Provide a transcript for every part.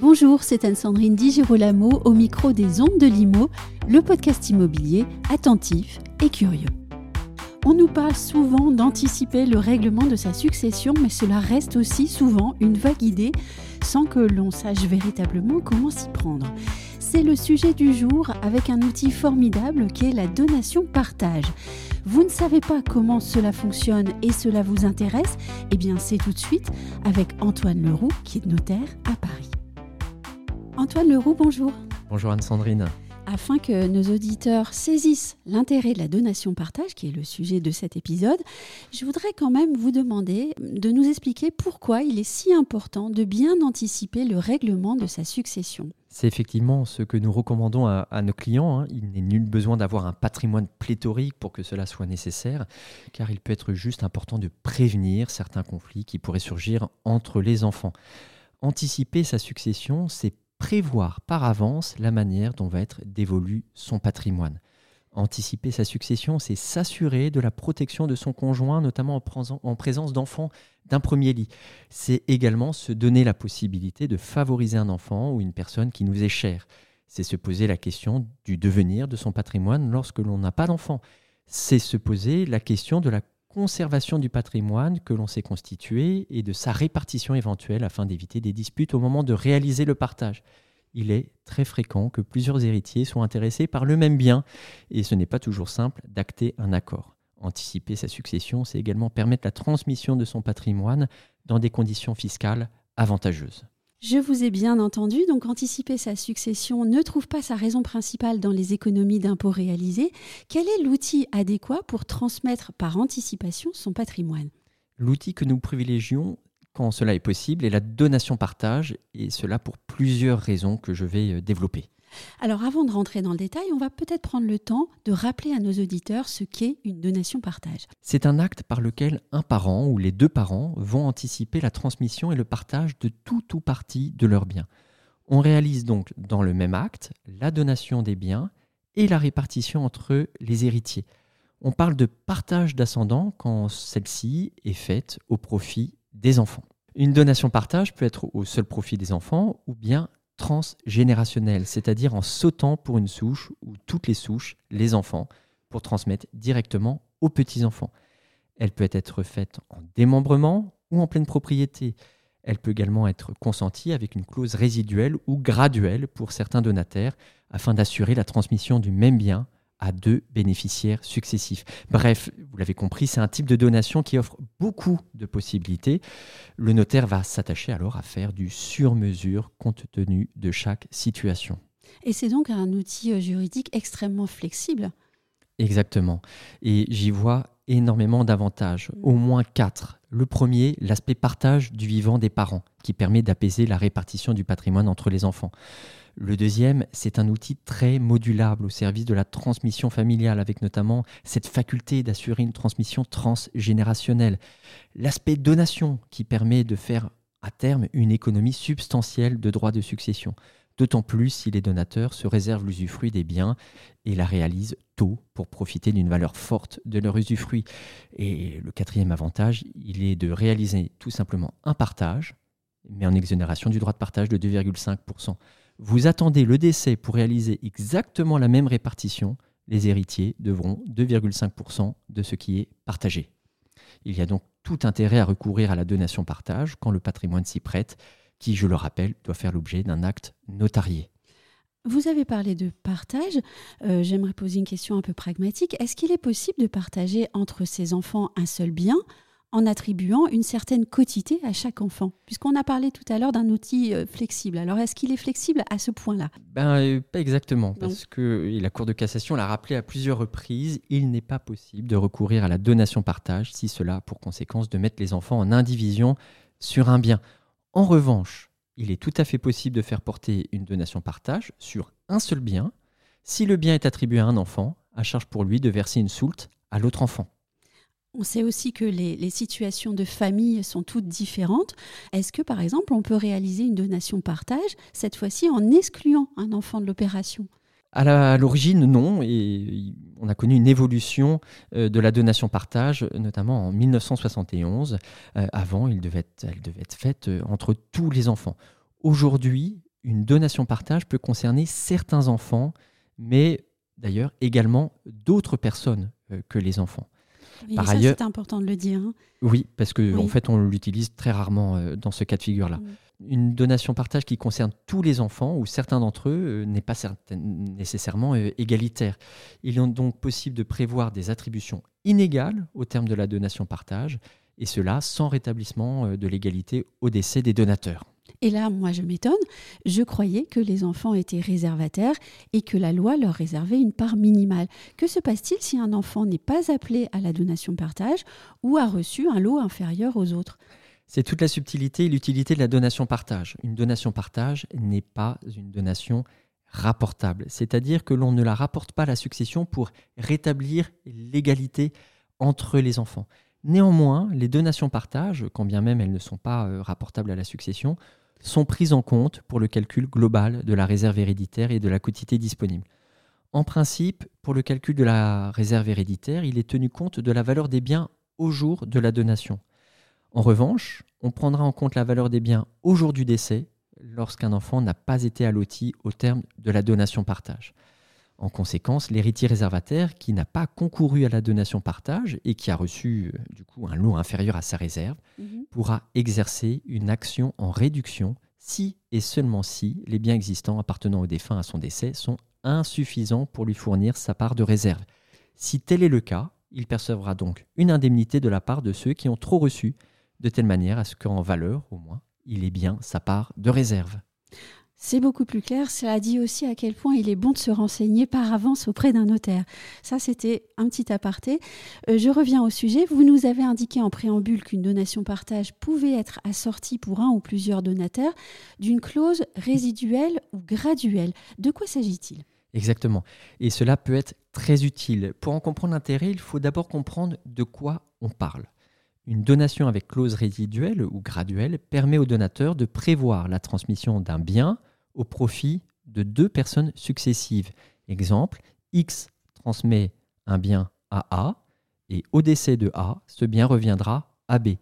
Bonjour, c'est Anne-Sandrine Di Girolamo au micro des Ondes de Limo, le podcast immobilier attentif et curieux. On nous parle souvent d'anticiper le règlement de sa succession, mais cela reste aussi souvent une vague idée sans que l'on sache véritablement comment s'y prendre. C'est le sujet du jour avec un outil formidable qui est la donation-partage. Vous ne savez pas comment cela fonctionne et cela vous intéresse? Eh bien, c'est tout de suite avec Antoine Leroux qui est notaire à Paris. Antoine Leroux, bonjour. Bonjour Anne-Sandrine. Afin que nos auditeurs saisissent l'intérêt de la donation-partage, qui est le sujet de cet épisode, je voudrais quand même vous demander de nous expliquer pourquoi il est si important de bien anticiper le règlement de sa succession. C'est effectivement ce que nous recommandons à, nos clients. Hein. Il n'est nul besoin d'avoir un patrimoine pléthorique pour que cela soit nécessaire, car il peut être juste important de prévenir certains conflits qui pourraient surgir entre les enfants. Anticiper sa succession, c'est prévoir par avance la manière dont va être dévolu son patrimoine. Anticiper sa succession, c'est s'assurer de la protection de son conjoint, notamment en présence d'enfants d'un premier lit. C'est également se donner la possibilité de favoriser un enfant ou une personne qui nous est chère. C'est se poser la question du devenir de son patrimoine lorsque l'on n'a pas d'enfant. C'est se poser la question de la conservation du patrimoine que l'on s'est constitué et de sa répartition éventuelle afin d'éviter des disputes au moment de réaliser le partage. Il est très fréquent que plusieurs héritiers soient intéressés par le même bien et ce n'est pas toujours simple d'acter un accord. Anticiper sa succession, c'est également permettre la transmission de son patrimoine dans des conditions fiscales avantageuses. Je vous ai bien entendu, donc anticiper sa succession ne trouve pas sa raison principale dans les économies d'impôts réalisées. Quel est l'outil adéquat pour transmettre par anticipation son patrimoine? L'outil que nous privilégions quand cela est possible est la donation-partage, et cela pour plusieurs raisons que je vais euh, développer. Alors avant de rentrer dans le détail, on va peut-être prendre le temps de rappeler à nos auditeurs ce qu'est une donation-partage. C'est un acte par lequel un parent ou les deux parents vont anticiper la transmission et le partage de tout ou partie de leurs biens. On réalise donc dans le même acte la donation des biens et la répartition entre les héritiers. On parle de partage d'ascendants quand celle-ci est faite au profit des enfants. Une donation-partage peut être au seul profit des enfants ou bien transgénérationnelle, c'est-à-dire en sautant pour une souche ou toutes les souches, les enfants, pour transmettre directement aux petits-enfants. Elle peut être faite en démembrement ou en pleine propriété. Elle peut également être consentie avec une clause résiduelle ou graduelle pour certains donataires afin d'assurer la transmission du même bien à deux bénéficiaires successifs. Bref, vous l'avez compris, c'est un type de donation qui offre beaucoup de possibilités. Le notaire va s'attacher alors à faire du sur-mesure compte tenu de chaque situation. Et c'est donc un outil euh, juridique extrêmement flexible. Exactement. Et j'y vois énormément d'avantages, au moins quatre. Le premier, l'aspect partage du vivant des parents, qui permet d'apaiser la répartition du patrimoine entre les enfants. Le deuxième, c'est un outil très modulable au service de la transmission familiale, avec notamment cette faculté d'assurer une transmission transgénérationnelle. L'aspect donation, qui permet de faire à terme une économie substantielle de droits de succession. D'autant plus si les donateurs se réservent l'usufruit des biens et la réalisent tôt pour profiter d'une valeur forte de leur usufruit. Et le quatrième avantage, il est de réaliser tout simplement un partage, mais en exonération du droit de partage de 2,5% vous attendez le décès pour réaliser exactement la même répartition, les héritiers devront 2,5% de ce qui est partagé. Il y a donc tout intérêt à recourir à la donation-partage quand le patrimoine s'y prête, qui, je le rappelle, doit faire l'objet d'un acte notarié. Vous avez parlé de partage. Euh, j'aimerais poser une question un peu pragmatique. Est-ce qu'il est possible de partager entre ses enfants un seul bien en attribuant une certaine quotité à chaque enfant Puisqu'on a parlé tout à l'heure d'un outil euh, flexible. Alors, est-ce qu'il est flexible à ce point-là? Ben, euh, Pas exactement, parce que la Cour de cassation l'a rappelé à plusieurs reprises, il n'est pas possible de recourir à la donation-partage si cela a pour conséquence de mettre les enfants en indivision sur un bien. En revanche, il est tout à fait possible de faire porter une donation-partage sur un seul bien si le bien est attribué à un enfant, à charge pour lui de verser une soulte à l'autre enfant On sait aussi que les, situations de famille sont toutes différentes. Est-ce que, par exemple, on peut réaliser une donation partage, cette fois-ci en excluant un enfant de l'opération? À l'origine, non, et on a connu une évolution euh, de la donation partage, notamment en 1971. Euh, avant, elle devait être faite euh, entre tous les enfants. Aujourd'hui, une donation partage peut concerner certains enfants, mais d'ailleurs également d'autres personnes que les enfants. Par ailleurs, c'est important de le dire. Hein. Oui, parce qu'en en fait, on l'utilise très rarement dans ce cas de figure-là. Une donation partage qui concerne tous les enfants ou certains d'entre eux euh, n'est pas nécessairement euh, égalitaire. Il est donc possible de prévoir des attributions inégales au terme de la donation partage, et cela sans rétablissement euh, de l'égalité au décès des donateurs. Et là, moi, je m'étonne. Je croyais que les enfants étaient réservataires et que la loi leur réservait une part minimale. Que se passe-t-il si un enfant n'est pas appelé à la donation partage ou a reçu un lot inférieur aux autres? C'est toute la subtilité et l'utilité de la donation-partage. Une donation-partage n'est pas une donation rapportable, c'est-à-dire que l'on ne la rapporte pas à la succession pour rétablir l'égalité entre les enfants. Néanmoins, les donations-partage, quand bien même elles ne sont pas euh, rapportables à la succession, sont prises en compte pour le calcul global de la réserve héréditaire et de la quotité disponible. En principe, pour le calcul de la réserve héréditaire, il est tenu compte de la valeur des biens au jour de la donation. En revanche, on prendra en compte la valeur des biens au jour du décès lorsqu'un enfant n'a pas été alloti au terme de la donation-partage. En conséquence, l'héritier réservataire qui n'a pas concouru à la donation-partage et qui a reçu euh, du coup un lot inférieur à sa réserve mhm. Pourra exercer une action en réduction si et seulement si les biens existants appartenant au défunt à son décès sont insuffisants pour lui fournir sa part de réserve. Si tel est le cas, il percevra donc une indemnité de la part de ceux qui ont trop reçu de telle manière à ce qu'en valeur, au moins, il ait bien sa part de réserve. C'est beaucoup plus clair. Cela dit aussi à quel point il est bon de se renseigner par avance auprès d'un notaire. Ça, c'était un petit aparté. Euh, je reviens au sujet. Vous nous avez indiqué en préambule qu'une donation partage pouvait être assortie pour un ou plusieurs donateurs d'une clause résiduelle ou graduelle. De quoi s'agit-il? Exactement. Et cela peut être très utile. Pour en comprendre l'intérêt, il faut d'abord comprendre de quoi on parle. Une donation avec clause résiduelle ou graduelle permet au donateur de prévoir la transmission d'un bien au profit de deux personnes successives. Exemple, X transmet un bien à A et au décès de A, ce bien reviendra à B.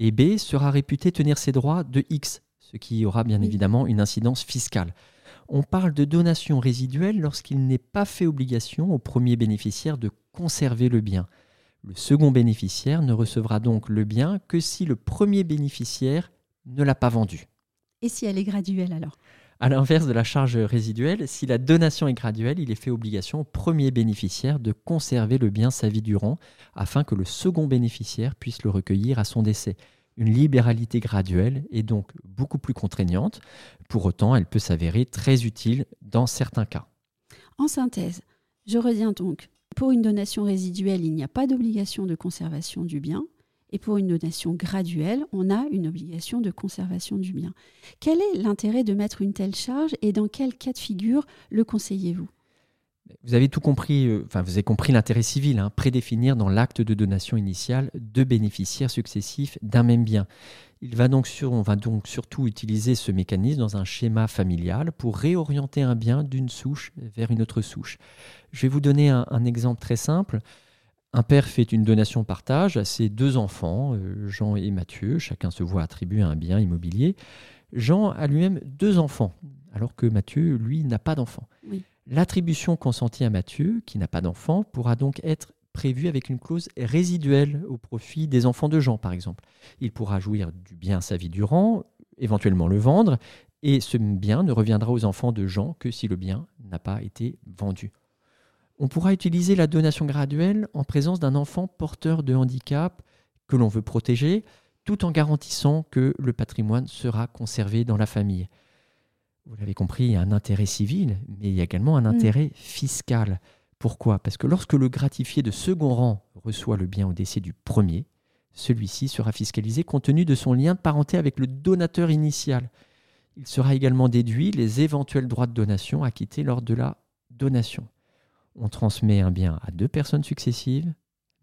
Et B sera réputé tenir ses droits de X, ce qui aura bien évidemment une incidence fiscale. On parle de donation résiduelle lorsqu'il n'est pas fait obligation au premier bénéficiaire de conserver le bien. Le second bénéficiaire ne recevra donc le bien que si le premier bénéficiaire ne l'a pas vendu. Et si elle est graduelle alors? À l'inverse de la charge résiduelle, si la donation est graduelle, il est fait obligation au premier bénéficiaire de conserver le bien sa vie durant afin que le second bénéficiaire puisse le recueillir à son décès. Une libéralité graduelle est donc beaucoup plus contraignante. Pour autant, elle peut s'avérer très utile dans certains cas. En synthèse, je reviens donc pour une donation résiduelle, il n'y a pas d'obligation de conservation du bien. Et pour une donation graduelle, on a une obligation de conservation du bien. Quel est l'intérêt de mettre une telle charge et dans quel cas de figure le conseillez-vous? Vous avez tout compris, euh, vous avez compris l'intérêt civil, hein, prédéfinir dans l'acte de donation initiale deux bénéficiaires successifs d'un même bien. Il va donc sur, on va donc surtout utiliser ce mécanisme dans un schéma familial pour réorienter un bien d'une souche vers une autre souche. Je vais vous donner un, exemple très simple. Un père fait une donation partage à ses deux enfants, euh, Jean et Mathieu. Chacun se voit attribuer un bien immobilier. Jean a lui-même deux enfants, alors que Mathieu, lui, n'a pas d'enfant. L'attribution consentie à Mathieu, qui n'a pas d'enfant, pourra donc être prévu avec une clause résiduelle au profit des enfants de Jean, par exemple. Il pourra jouir du bien sa vie durant, éventuellement le vendre, et ce bien ne reviendra aux enfants de Jean que si le bien n'a pas été vendu. On pourra utiliser la donation graduelle en présence d'un enfant porteur de handicap que l'on veut protéger, tout en garantissant que le patrimoine sera conservé dans la famille. Vous l'avez compris, il y a un intérêt civil, mais il y a également un mm. intérêt fiscal. Pourquoi? Parce que lorsque le gratifié de second rang reçoit le bien au décès du premier, celui-ci sera fiscalisé compte tenu de son lien de parenté avec le donateur initial. Il sera également déduit les éventuels droits de donation acquittés lors de la donation. On transmet un bien à deux personnes successives,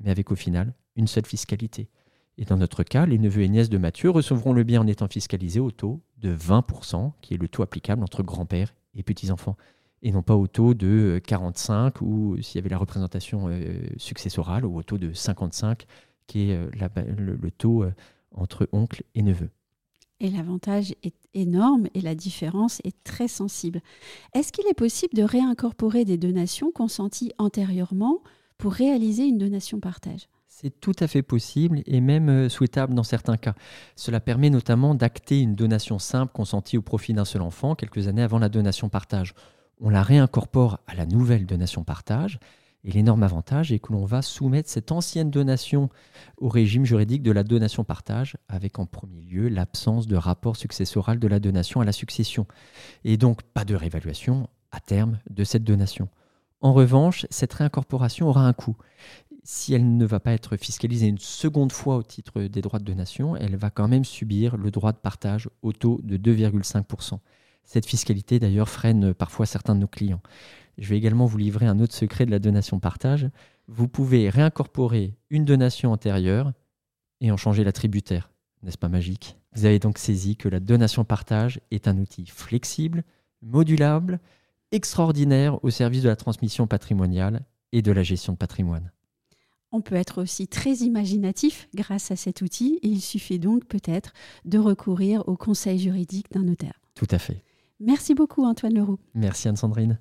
mais avec au final une seule fiscalité. Et dans notre cas, les neveux et nièces de Mathieu recevront le bien en étant fiscalisés au taux de 20%, qui est le taux applicable entre grands-pères et petits-enfants, et non pas au taux de 45 ou s'il y avait la représentation euh, successorale, ou au taux de 55, qui est euh, le, taux euh, entre oncle et neveu. Et l'avantage est énorme et la différence est très sensible. Est-ce qu'il est possible de réincorporer des donations consenties antérieurement pour réaliser une donation partage? C'est tout à fait possible et même euh, souhaitable dans certains cas. Cela permet notamment d'acter une donation simple consentie au profit d'un seul enfant quelques années avant la donation partage. On la réincorpore à la nouvelle donation partage et l'énorme avantage est que l'on va soumettre cette ancienne donation au régime juridique de la donation partage, avec en premier lieu l'absence de rapport successoral de la donation à la succession, et donc pas de réévaluation à terme de cette donation. En revanche, cette réincorporation aura un coût si elle ne va pas être fiscalisée une seconde fois au titre des droits de donation, elle va quand même subir le droit de partage au taux de 2,5%. Cette fiscalité d'ailleurs freine parfois certains de nos clients. Je vais également vous livrer un autre secret de la donation partage. Vous pouvez réincorporer une donation antérieure et en changer la tributaire. N'est-ce pas magique? Vous avez donc saisi que la donation partage est un outil flexible, modulable, extraordinaire au service de la transmission patrimoniale et de la gestion de patrimoine. On peut être aussi très imaginatif grâce à cet outil et il suffit donc peut-être de recourir au conseil juridique d'un notaire. Tout à fait. Merci beaucoup Antoine Leroux. Merci Anne-Sandrine.